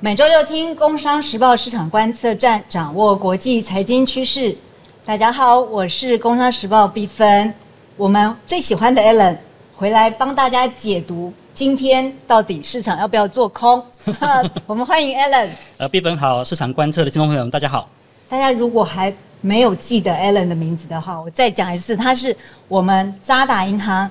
每周六听《工商时报市场观测站》，掌握国际财经趋势。大家好，我是《工商时报》毕芬，我们最喜欢的 Allen 回来帮大家解读今天到底市场要不要做空。我们欢迎 Allen。呃，毕芬好，市场观测的听众朋友们，大家好。大家如果还没有记得 Allen 的名字的话，我再讲一次，他是我们渣打银行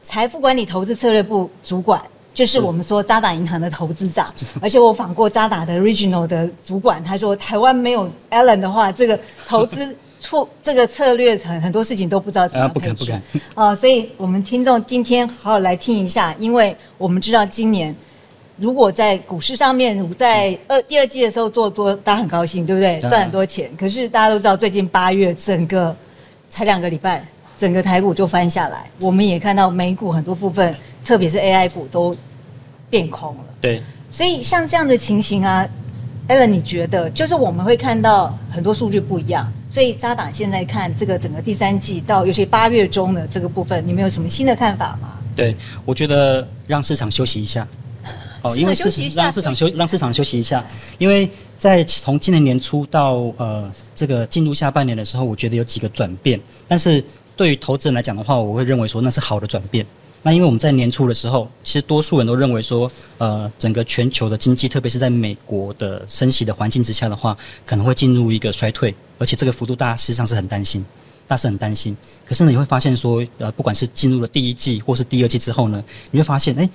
财富管理投资策略部主管。就是我们说渣打银行的投资长，而且我访过渣打的 Regional 的主管，他说台湾没有 Allen 的话，这个投资处 这个策略很很多事情都不知道怎么不敢不敢哦，所以我们听众今天好好来听一下，因为我们知道今年如果在股市上面在二第二季的时候做多，大家很高兴，对不对？赚很多钱。可是大家都知道，最近八月整个才两个礼拜，整个台股就翻下来，我们也看到美股很多部分。特别是 AI 股都变空了，对，所以像这样的情形啊，Allen，你觉得？就是我们会看到很多数据不一样，所以渣打现在看这个整个第三季到尤其八月中的这个部分，你们有什么新的看法吗？对，我觉得让市场休息一下，哦，因为市场让市场休让市场休息一下，因为在从今年年初到呃这个进入下半年的时候，我觉得有几个转变，但是对于投资人来讲的话，我会认为说那是好的转变。那因为我们在年初的时候，其实多数人都认为说，呃，整个全球的经济，特别是在美国的升息的环境之下的话，可能会进入一个衰退，而且这个幅度大家实际上是很担心，大是很担心。可是呢，你会发现说，呃，不管是进入了第一季或是第二季之后呢，你会发现，哎，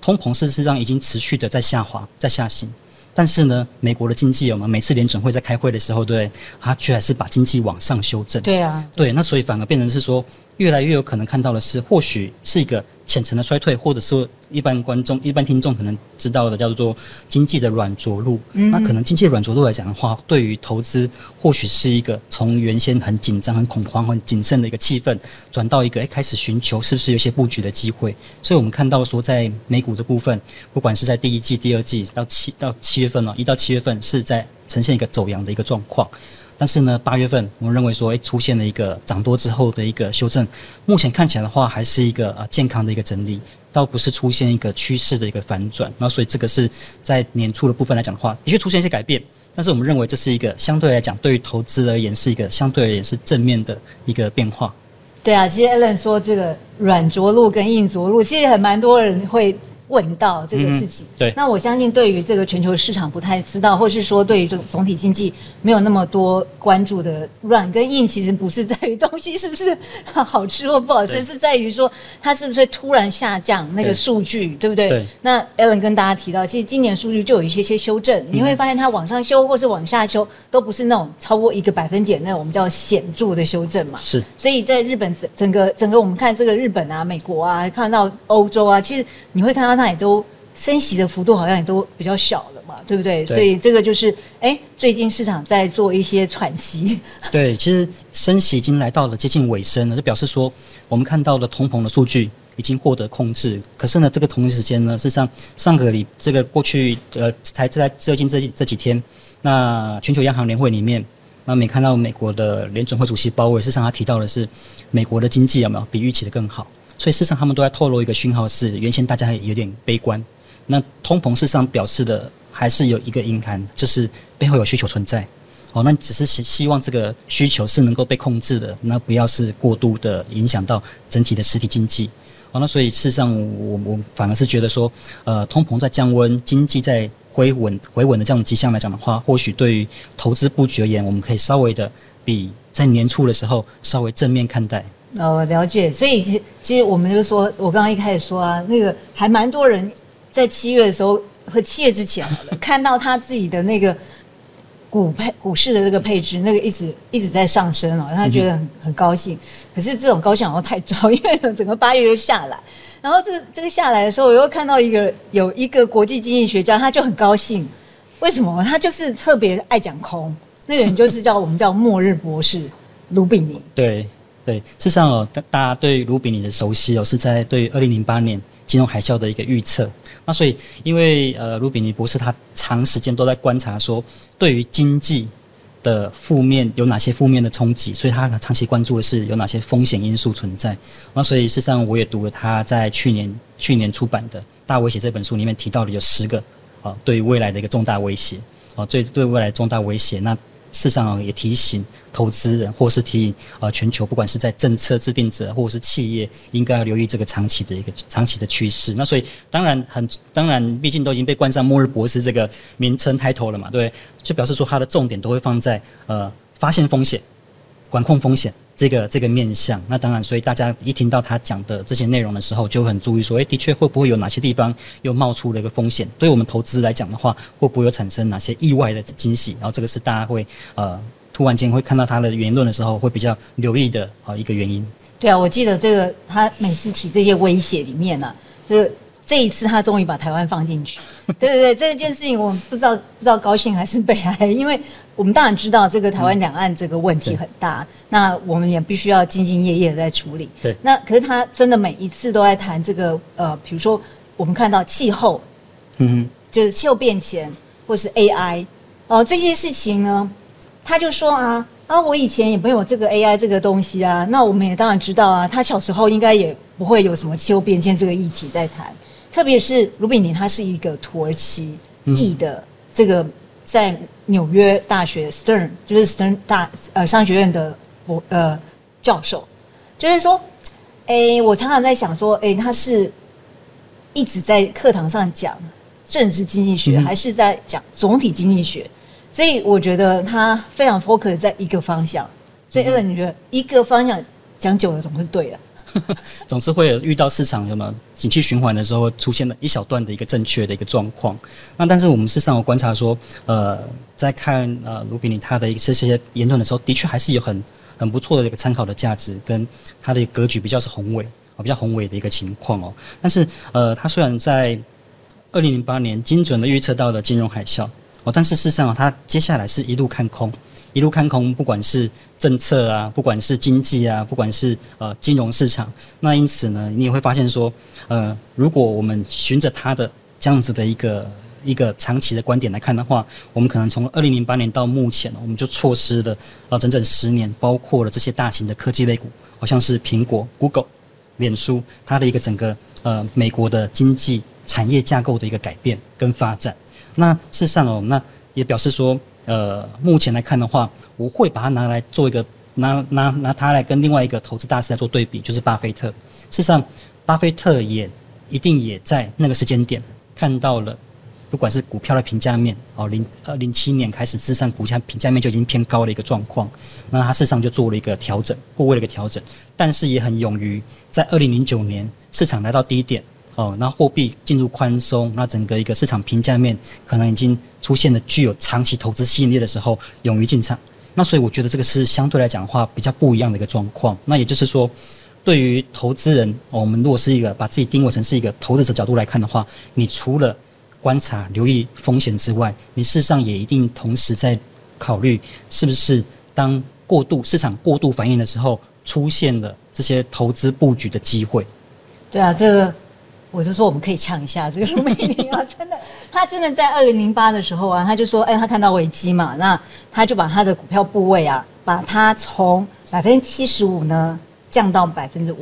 通膨事实上已经持续的在下滑，在下行。但是呢，美国的经济有吗？每次联准会在开会的时候，对，它却还是把经济往上修正。对啊，对，那所以反而变成是说。越来越有可能看到的是，或许是一个浅层的衰退，或者说一般观众、一般听众可能知道的叫做经济的软着陆。那可能经济软着陆来讲的话，对于投资或许是一个从原先很紧张、很恐慌、很谨慎的一个气氛，转到一个哎开始寻求是不是有些布局的机会。所以我们看到说，在美股的部分，不管是在第一季、第二季到七到七月份哦，一到七月份是在呈现一个走阳的一个状况。但是呢，八月份我们认为说，哎，出现了一个涨多之后的一个修正，目前看起来的话，还是一个呃健康的一个整理，倒不是出现一个趋势的一个反转。那所以这个是在年初的部分来讲的话，的确出现一些改变。但是我们认为这是一个相对来讲，对于投资而言是一个相对而言是正面的一个变化。对啊，其实 Allen 说这个软着陆跟硬着陆，其实很蛮多人会。问到这个事情，对，那我相信对于这个全球市场不太知道，或是说对于这总体经济没有那么多关注的，软跟硬其实不是在于东西是不是好吃或不好吃，是在于说它是不是突然下降那个数据，对不对？对。那 Allen 跟大家提到，其实今年数据就有一些些修正，你会发现它往上修或是往下修，都不是那种超过一个百分点那我们叫显著的修正嘛。是。所以在日本整整个整个我们看这个日本啊、美国啊，看到欧洲啊，其实你会看到它。也都升息的幅度好像也都比较小了嘛，对不对？所以这个就是，哎，最近市场在做一些喘息。对，其实升息已经来到了接近尾声了，就表示说，我们看到了通膨的数据已经获得控制。可是呢，这个同一时间呢，事实上上个礼这个过去呃，才在最近这这几天，那全球央行年会里面，那没看到美国的联准会主席鲍威尔，事实上他提到的是，美国的经济有没有比预期的更好？所以，事实上，他们都在透露一个讯号，是原先大家有点悲观。那通膨事实上表示的还是有一个隐含，就是背后有需求存在。哦，那只是希希望这个需求是能够被控制的，那不要是过度的影响到整体的实体经济。哦，那所以事实上，我我反而是觉得说，呃，通膨在降温，经济在回稳回稳的这样的迹象来讲的话，或许对于投资布局而言，我们可以稍微的比在年初的时候稍微正面看待。哦，了解。所以其其实我们就说，我刚刚一开始说啊，那个还蛮多人在七月的时候和七月之前 看到他自己的那个股配股市的这个配置，那个一直一直在上升了，他觉得很很高兴。可是这种高兴好像太早，因为整个八月就下来，然后这个这个下来的时候，我又看到一个有一个国际经济学家，他就很高兴。为什么？他就是特别爱讲空，那个人就是叫我们叫末日博士卢比尼。对。对，事实上哦，大家对卢比尼的熟悉哦，是在对二零零八年金融海啸的一个预测。那所以，因为呃，卢比尼博士他长时间都在观察说，对于经济的负面有哪些负面的冲击，所以他长期关注的是有哪些风险因素存在。那所以，事实上我也读了他在去年去年出版的《大威胁》这本书里面提到的有十个啊，对于未来的一个重大威胁啊，对对未来重大威胁。那事实上也提醒投资人，或是提醒呃全球，不管是在政策制定者或者是企业，应该要留意这个长期的一个长期的趋势。那所以当然很当然，毕竟都已经被冠上“末日博士”这个名称开头了嘛，对，就表示说它的重点都会放在呃发现风险、管控风险。这个这个面向，那当然，所以大家一听到他讲的这些内容的时候，就很注意说，诶，的确会不会有哪些地方又冒出了一个风险？对我们投资来讲的话，会不会有产生哪些意外的惊喜？然后这个是大家会呃突然间会看到他的言论的时候，会比较留意的啊一个原因。对啊，我记得这个他每次提这些威胁里面呢，这个。这一次他终于把台湾放进去，对对对，这件事情我们不知道不知道高兴还是悲哀，因为我们当然知道这个台湾两岸这个问题很大，那我们也必须要兢兢业业的在处理。对，那可是他真的每一次都在谈这个呃，比如说我们看到气候，嗯，就是气候变迁或是 AI 哦这些事情呢，他就说啊啊，我以前也没有这个 AI 这个东西啊，那我们也当然知道啊，他小时候应该也不会有什么气候变迁这个议题在谈。特别是卢比尼，他是一个土耳其裔的这个在纽约大学 Stern 就是 Stern 大呃商学院的博呃教授，就是说，哎，我常常在想说，哎，他是一直在课堂上讲政治经济学，还是在讲总体经济学？所以我觉得他非常 focus 在一个方向。所以，你觉得一个方向讲久了总是对的？总是会有遇到市场有么景气循环的时候，出现了一小段的一个正确的一个状况。那但是我们事实上有观察说，呃，在看呃卢比尼他的一些这些言论的时候，的确还是有很很不错的一个参考的价值，跟他的格局比较是宏伟啊，比较宏伟的一个情况哦。但是呃，他虽然在二零零八年精准的预测到了金融海啸哦，但是事实上他接下来是一路看空。一路看空，不管是政策啊，不管是经济啊，不管是呃金融市场，那因此呢，你也会发现说，呃，如果我们循着他的这样子的一个一个长期的观点来看的话，我们可能从二零零八年到目前，我们就错失了呃整整十年，包括了这些大型的科技类股，好像是苹果、Google、脸书，它的一个整个呃美国的经济产业架构的一个改变跟发展。那事实上哦，那也表示说。呃，目前来看的话，我会把它拿来做一个拿拿拿它来跟另外一个投资大师来做对比，就是巴菲特。事实上，巴菲特也一定也在那个时间点看到了，不管是股票的评价面哦，零二零七年开始，事实上股价评价面就已经偏高的一个状况。那他事实上就做了一个调整，部位的一个调整，但是也很勇于在二零零九年市场来到低点。哦，那货币进入宽松，那整个一个市场评价面可能已经出现了具有长期投资吸引力的时候，勇于进场。那所以我觉得这个是相对来讲的话比较不一样的一个状况。那也就是说，对于投资人，我们如果是一个把自己定位成是一个投资者角度来看的话，你除了观察、留意风险之外，你事实上也一定同时在考虑是不是当过度市场过度反应的时候，出现了这些投资布局的机会。对啊，这个。我就说我们可以呛一下这个卢美玲啊，真的，他真的在二零零八的时候啊，他就说，哎，他看到危机嘛，那他就把他的股票部位啊，把它从百分之七十五呢降到百分之五。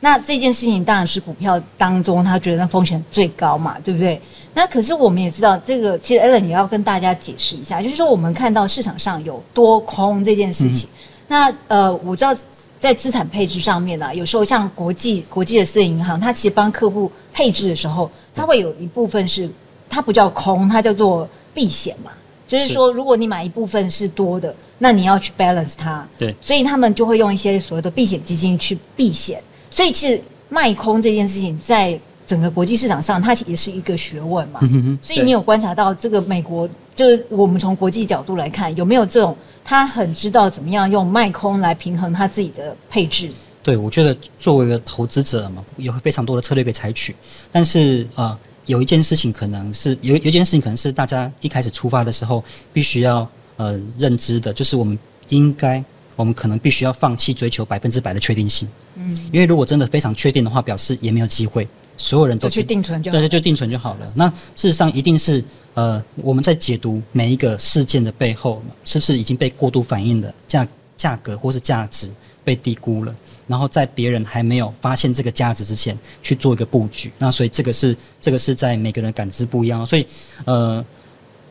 那这件事情当然是股票当中他觉得风险最高嘛，对不对？那可是我们也知道，这个其实 Allen 也要跟大家解释一下，就是说我们看到市场上有多空这件事情。那呃，我知道。在资产配置上面呢，有时候像国际国际的私人银行，它其实帮客户配置的时候，它会有一部分是它不叫空，它叫做避险嘛。就是说，如果你买一部分是多的，那你要去 balance 它。对，所以他们就会用一些所谓的避险基金去避险。所以其实卖空这件事情，在整个国际市场上，它也是一个学问嘛。所以你有观察到这个美国，就是我们从国际角度来看，有没有这种？他很知道怎么样用卖空来平衡他自己的配置。对，我觉得作为一个投资者嘛，有非常多的策略可以采取。但是呃，有一件事情可能是有有一件事情可能是大家一开始出发的时候必须要呃认知的，就是我们应该，我们可能必须要放弃追求百分之百的确定性。嗯，因为如果真的非常确定的话，表示也没有机会。所有人都去定存就对对，就定存就好了。那事实上一定是呃，我们在解读每一个事件的背后，是不是已经被过度反映的价价格或是价值被低估了？然后在别人还没有发现这个价值之前去做一个布局。那所以这个是这个是在每个人感知不一样，所以呃，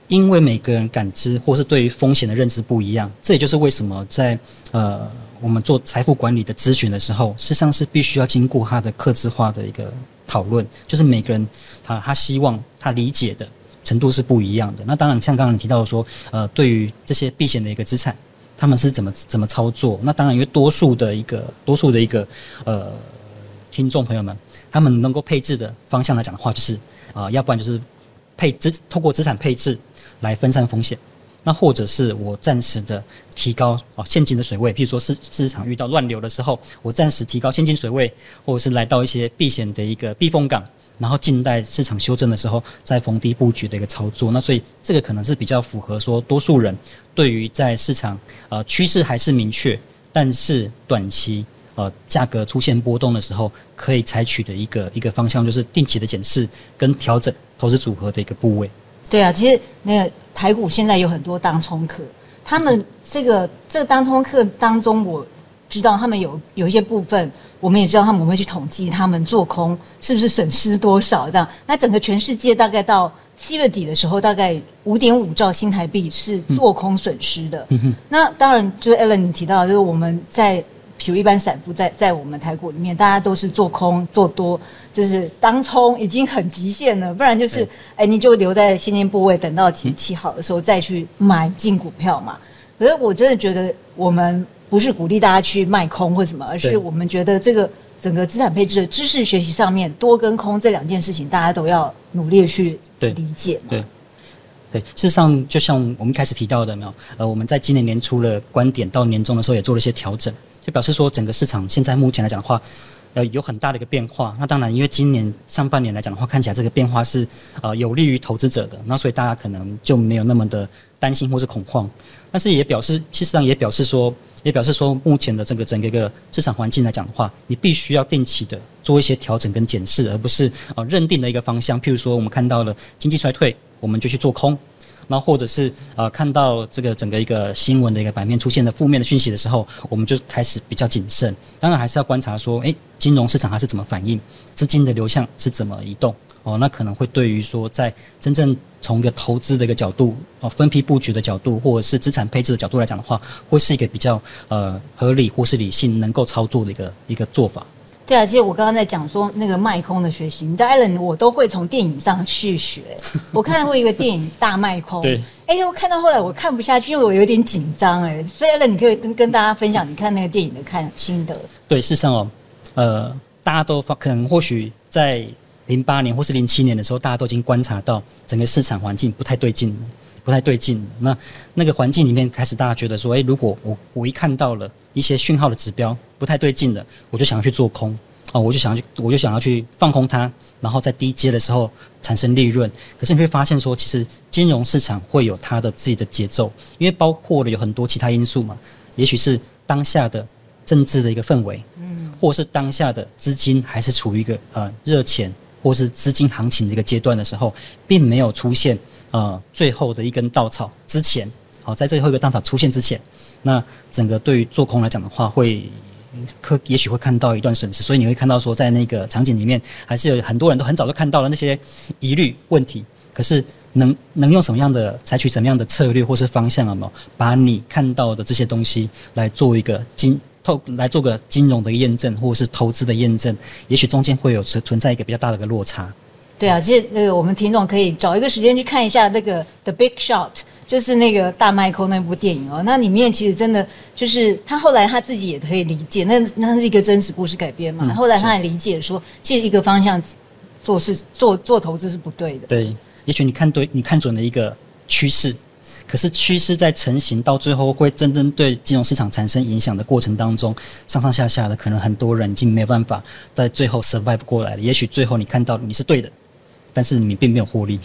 因为每个人感知或是对于风险的认知不一样，这也就是为什么在呃我们做财富管理的咨询的时候，事实上是必须要经过他的克制化的一个讨论，就是每个人他他希望他理解的程度是不一样的。那当然像刚刚你提到说，呃，对于这些避险的一个资产。他们是怎么怎么操作？那当然，因为多数的一个多数的一个呃听众朋友们，他们能够配置的方向来讲的话，就是啊，要不然就是配资透过资产配置来分散风险，那或者是我暂时的提高哦现金的水位，譬如说市市场遇到乱流的时候，我暂时提高现金水位，或者是来到一些避险的一个避风港。然后静待市场修正的时候再逢低布局的一个操作，那所以这个可能是比较符合说多数人对于在市场呃趋势还是明确，但是短期呃价格出现波动的时候可以采取的一个一个方向，就是定期的检视跟调整投资组合的一个部位。对啊，其实那个台股现在有很多当冲客，他们这个这个当冲客当中我。知道他们有有一些部分，我们也知道他们会去统计他们做空是不是损失多少这样。那整个全世界大概到七月底的时候，大概五点五兆新台币是做空损失的。那当然，就是 Ellen 你提到，就是我们在比如一般散户在在我们台股里面，大家都是做空做多，就是当冲已经很极限了，不然就是哎你就留在现金部位，等到景气好的时候再去买进股票嘛。可是我真的觉得我们。不是鼓励大家去卖空或什么，而是我们觉得这个整个资产配置的知识学习上面，多跟空这两件事情，大家都要努力去理解。对，对，事实上，就像我们一开始提到的，没有，呃，我们在今年年初的观点到年终的时候也做了一些调整，就表示说整个市场现在目前来讲的话，呃，有很大的一个变化。那当然，因为今年上半年来讲的话，看起来这个变化是呃有利于投资者的，那所以大家可能就没有那么的担心或是恐慌。但是也表示，事实上也表示说。也表示说，目前的这个整个一个市场环境来讲的话，你必须要定期的做一些调整跟检视，而不是呃认定的一个方向。譬如说，我们看到了经济衰退，我们就去做空；那或者是呃看到这个整个一个新闻的一个版面出现的负面的讯息的时候，我们就开始比较谨慎。当然，还是要观察说，诶，金融市场它是怎么反应，资金的流向是怎么移动。哦，那可能会对于说，在真正从一个投资的一个角度，哦，分批布局的角度，或者是资产配置的角度来讲的话，会是一个比较呃合理或是理性能够操作的一个一个做法。对啊，其实我刚刚在讲说那个卖空的学习，你在艾伦我都会从电影上去学。我看过一个电影《大卖空》，对，哎，我看到后来我看不下去，因为我有点紧张哎。所以艾伦，你可以跟跟大家分享你看那个电影的看心得。对，事实上哦，呃，大家都发可能或许在。零八年或是零七年的时候，大家都已经观察到整个市场环境不太对劲，不太对劲。那那个环境里面开始，大家觉得说，诶，如果我我一看到了一些讯号的指标不太对劲的，我就想要去做空啊，我就想要去，我就想要去放空它，然后在低阶的时候产生利润。可是你会发现说，其实金融市场会有它的自己的节奏，因为包括了有很多其他因素嘛，也许是当下的政治的一个氛围，嗯，或是当下的资金还是处于一个呃热钱。或是资金行情的一个阶段的时候，并没有出现呃最后的一根稻草之前，好在最后一个稻草出现之前，那整个对于做空来讲的话，会可也许会看到一段损失，所以你会看到说，在那个场景里面，还是有很多人都很早就看到了那些疑虑问题，可是能能用什么样的采取什么样的策略或是方向了吗？把你看到的这些东西来做一个金。透来做个金融的验证，或者是投资的验证，也许中间会有存存在一个比较大的一个落差。对啊，其实那个我们听众可以找一个时间去看一下那个《The Big Shot》，就是那个大麦克那部电影哦。那里面其实真的就是他后来他自己也可以理解，那那是一个真实故事改编嘛。后来他也理解说，其实一个方向做事做做投资是不对的。对，也许你看对，你看准了一个趋势。可是趋势在成型到最后会真正对金融市场产生影响的过程当中，上上下下的可能很多人已经没有办法在最后 survive 过来了。也许最后你看到你是对的，但是你并没有获利。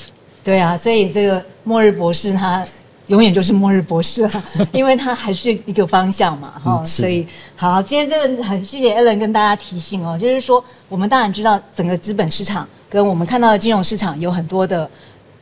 对啊，所以这个末日博士他永远就是末日博士啊，因为他还是一个方向嘛，哈。所以好，今天真的很谢谢 Allen 跟大家提醒哦，就是说我们当然知道整个资本市场跟我们看到的金融市场有很多的。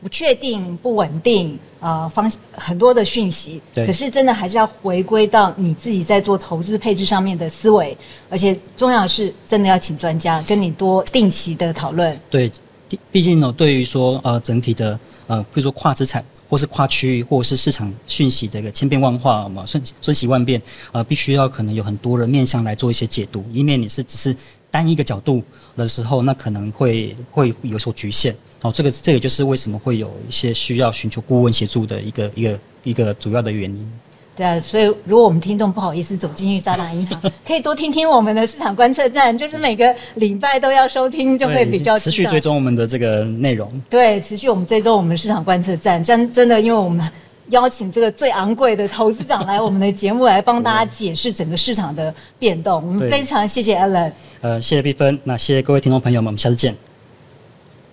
不确定、不稳定啊、方很多的讯息。对可是真的还是要回归到你自己在做投资配置上面的思维，而且重要的是真的要请专家跟你多定期的讨论。对，毕毕竟呢，对于说呃整体的呃，比如说跨资产。或是跨区域，或是市场讯息的一个千变万化嘛，瞬瞬息万变，呃，必须要可能有很多的面向来做一些解读，以免你是只是单一个角度的时候，那可能会会有所局限。哦，这个这个就是为什么会有一些需要寻求顾问协助的一个一个一个主要的原因。对啊，所以如果我们听众不好意思走进去渣打银行，可以多听听我们的市场观测站，就是每个礼拜都要收听，就会比较持续追踪我们的这个内容。对，持续我们追踪我们市场观测站，真真的，因为我们邀请这个最昂贵的投资长来我们的节目，来帮大家解释整个市场的变动。我们非常谢谢 Alan，呃，谢谢碧芬，那谢谢各位听众朋友们，我们下次见，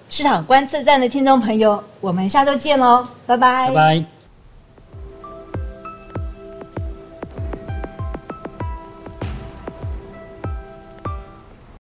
市场观测站的听众朋友，我们下周见喽，拜拜拜拜。